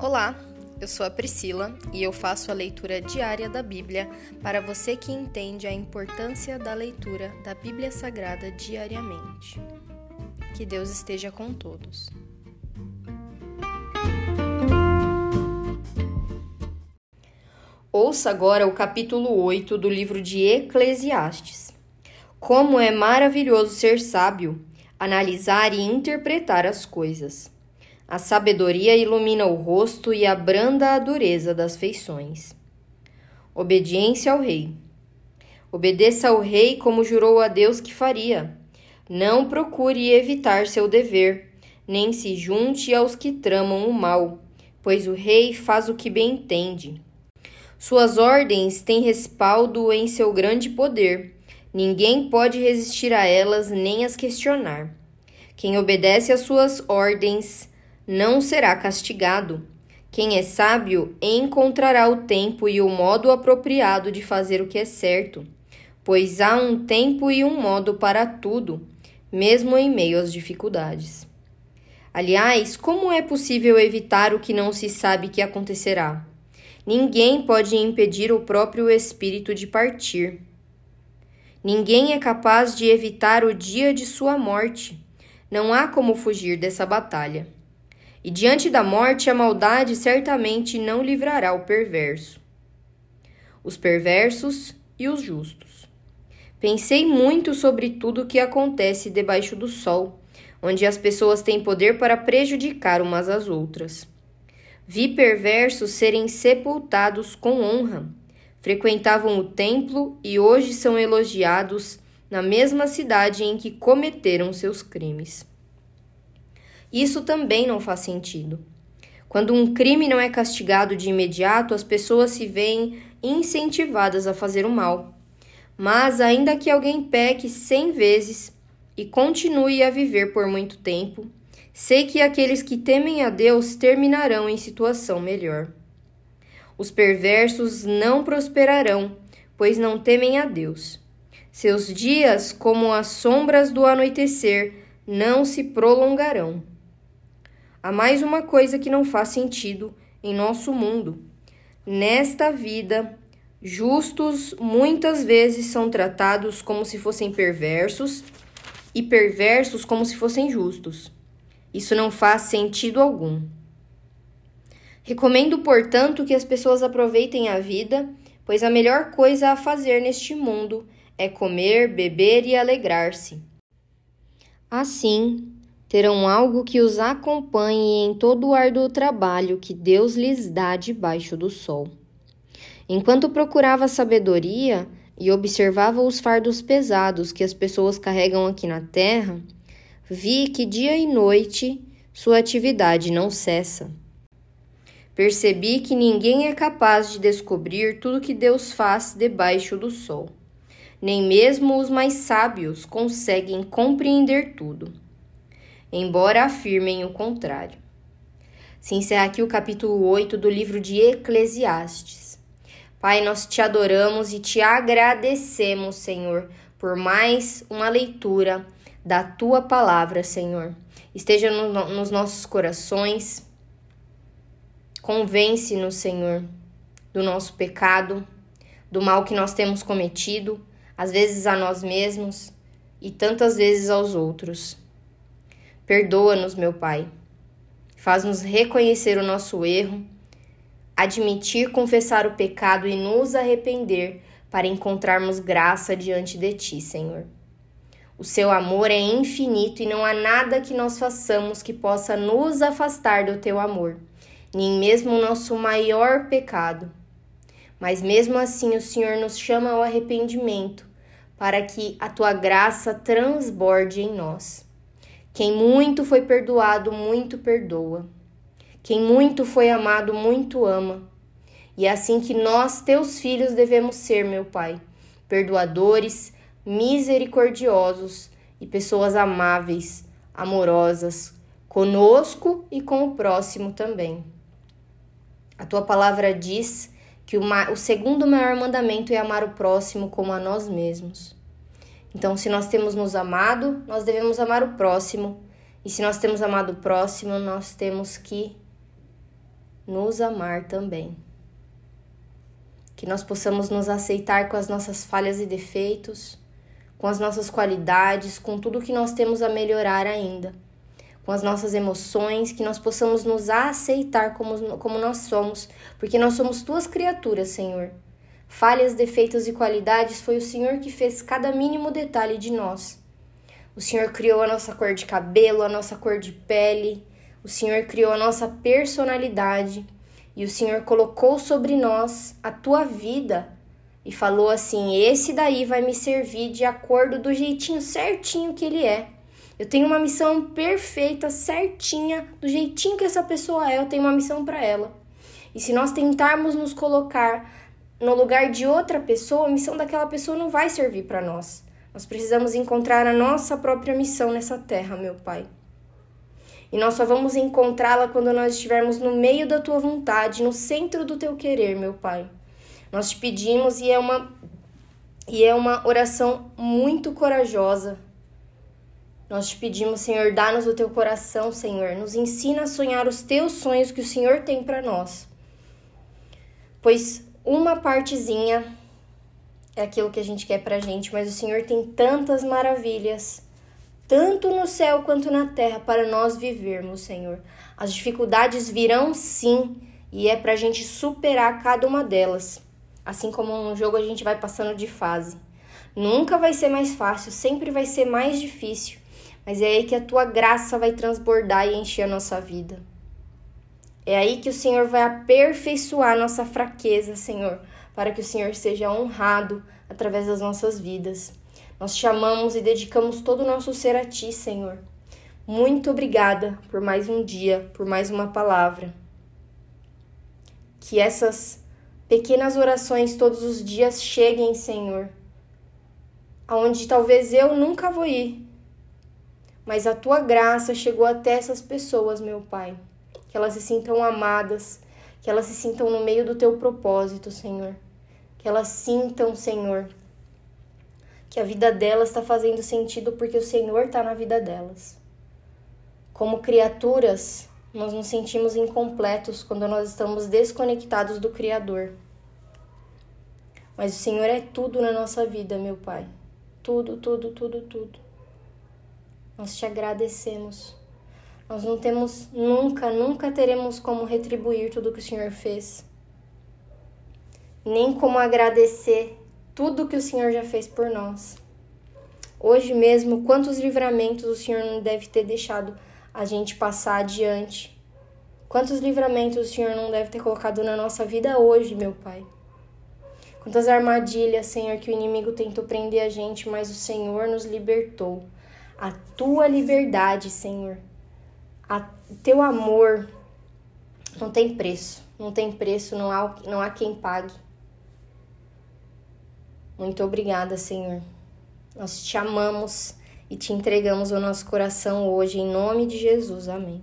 Olá, eu sou a Priscila e eu faço a leitura diária da Bíblia para você que entende a importância da leitura da Bíblia Sagrada diariamente. Que Deus esteja com todos. Ouça agora o capítulo 8 do livro de Eclesiastes. Como é maravilhoso ser sábio, analisar e interpretar as coisas. A sabedoria ilumina o rosto e abranda a dureza das feições. Obediência ao rei. Obedeça ao rei como jurou a Deus que faria. Não procure evitar seu dever, nem se junte aos que tramam o mal, pois o rei faz o que bem entende. Suas ordens têm respaldo em seu grande poder. Ninguém pode resistir a elas nem as questionar. Quem obedece às suas ordens não será castigado. Quem é sábio encontrará o tempo e o modo apropriado de fazer o que é certo, pois há um tempo e um modo para tudo, mesmo em meio às dificuldades. Aliás, como é possível evitar o que não se sabe que acontecerá? Ninguém pode impedir o próprio espírito de partir. Ninguém é capaz de evitar o dia de sua morte. Não há como fugir dessa batalha. E diante da morte, a maldade certamente não livrará o perverso. Os perversos e os justos. Pensei muito sobre tudo o que acontece debaixo do sol, onde as pessoas têm poder para prejudicar umas às outras. Vi perversos serem sepultados com honra. Frequentavam o templo e hoje são elogiados na mesma cidade em que cometeram seus crimes. Isso também não faz sentido. Quando um crime não é castigado de imediato, as pessoas se veem incentivadas a fazer o mal. Mas, ainda que alguém peque cem vezes e continue a viver por muito tempo, sei que aqueles que temem a Deus terminarão em situação melhor. Os perversos não prosperarão, pois não temem a Deus. Seus dias, como as sombras do anoitecer, não se prolongarão. Há mais uma coisa que não faz sentido em nosso mundo. Nesta vida, justos muitas vezes são tratados como se fossem perversos e perversos como se fossem justos. Isso não faz sentido algum. Recomendo, portanto, que as pessoas aproveitem a vida, pois a melhor coisa a fazer neste mundo é comer, beber e alegrar-se. Assim, terão algo que os acompanhe em todo o árduo trabalho que Deus lhes dá debaixo do sol. Enquanto procurava sabedoria e observava os fardos pesados que as pessoas carregam aqui na terra, vi que dia e noite sua atividade não cessa. Percebi que ninguém é capaz de descobrir tudo que Deus faz debaixo do sol. Nem mesmo os mais sábios conseguem compreender tudo embora afirmem o contrário. Se encerra aqui o capítulo 8 do livro de Eclesiastes. Pai, nós te adoramos e te agradecemos, Senhor, por mais uma leitura da tua palavra, Senhor. Esteja no, nos nossos corações. Convence-nos, Senhor, do nosso pecado, do mal que nós temos cometido, às vezes a nós mesmos e tantas vezes aos outros. Perdoa-nos, meu Pai. Faz-nos reconhecer o nosso erro, admitir, confessar o pecado e nos arrepender para encontrarmos graça diante de Ti, Senhor. O seu amor é infinito e não há nada que nós façamos que possa nos afastar do teu amor, nem mesmo o nosso maior pecado. Mas mesmo assim, o Senhor nos chama ao arrependimento, para que a tua graça transborde em nós. Quem muito foi perdoado, muito perdoa. Quem muito foi amado, muito ama. E é assim que nós, teus filhos, devemos ser, meu Pai, perdoadores, misericordiosos e pessoas amáveis, amorosas, conosco e com o próximo também. A tua palavra diz que o, o segundo maior mandamento é amar o próximo como a nós mesmos. Então, se nós temos nos amado, nós devemos amar o próximo. E se nós temos amado o próximo, nós temos que nos amar também. Que nós possamos nos aceitar com as nossas falhas e defeitos, com as nossas qualidades, com tudo que nós temos a melhorar ainda, com as nossas emoções, que nós possamos nos aceitar como, como nós somos, porque nós somos tuas criaturas, Senhor. Falhas, defeitos e qualidades foi o Senhor que fez cada mínimo detalhe de nós. O Senhor criou a nossa cor de cabelo, a nossa cor de pele, o Senhor criou a nossa personalidade e o Senhor colocou sobre nós a tua vida e falou assim: Esse daí vai me servir de acordo do jeitinho certinho que ele é. Eu tenho uma missão perfeita, certinha, do jeitinho que essa pessoa é, eu tenho uma missão para ela. E se nós tentarmos nos colocar no lugar de outra pessoa, a missão daquela pessoa não vai servir para nós. Nós precisamos encontrar a nossa própria missão nessa terra, meu Pai. E nós só vamos encontrá-la quando nós estivermos no meio da tua vontade, no centro do teu querer, meu Pai. Nós te pedimos e é uma e é uma oração muito corajosa. Nós te pedimos, Senhor, dá-nos o teu coração, Senhor. Nos ensina a sonhar os teus sonhos que o Senhor tem para nós. Pois uma partezinha é aquilo que a gente quer pra gente, mas o Senhor tem tantas maravilhas tanto no céu quanto na terra, para nós vivermos, Senhor. As dificuldades virão sim, e é para a gente superar cada uma delas. Assim como no jogo a gente vai passando de fase. Nunca vai ser mais fácil, sempre vai ser mais difícil, mas é aí que a tua graça vai transbordar e encher a nossa vida. É aí que o Senhor vai aperfeiçoar nossa fraqueza, Senhor, para que o Senhor seja honrado através das nossas vidas. Nós te amamos e dedicamos todo o nosso ser a Ti, Senhor. Muito obrigada por mais um dia, por mais uma palavra. Que essas pequenas orações todos os dias cheguem, Senhor, aonde talvez eu nunca vou ir, mas a tua graça chegou até essas pessoas, meu Pai. Que elas se sintam amadas, que elas se sintam no meio do teu propósito, Senhor. Que elas sintam, Senhor, que a vida delas está fazendo sentido porque o Senhor está na vida delas. Como criaturas, nós nos sentimos incompletos quando nós estamos desconectados do Criador. Mas o Senhor é tudo na nossa vida, meu Pai. Tudo, tudo, tudo, tudo. Nós te agradecemos. Nós não temos nunca, nunca teremos como retribuir tudo que o Senhor fez. Nem como agradecer tudo que o Senhor já fez por nós. Hoje mesmo, quantos livramentos o Senhor não deve ter deixado a gente passar adiante? Quantos livramentos o Senhor não deve ter colocado na nossa vida hoje, meu Pai? Quantas armadilhas, Senhor, que o inimigo tentou prender a gente, mas o Senhor nos libertou. A tua liberdade, Senhor, a teu amor não tem preço, não tem preço, não há, não há quem pague. Muito obrigada, Senhor. Nós te amamos e te entregamos o nosso coração hoje, em nome de Jesus. Amém.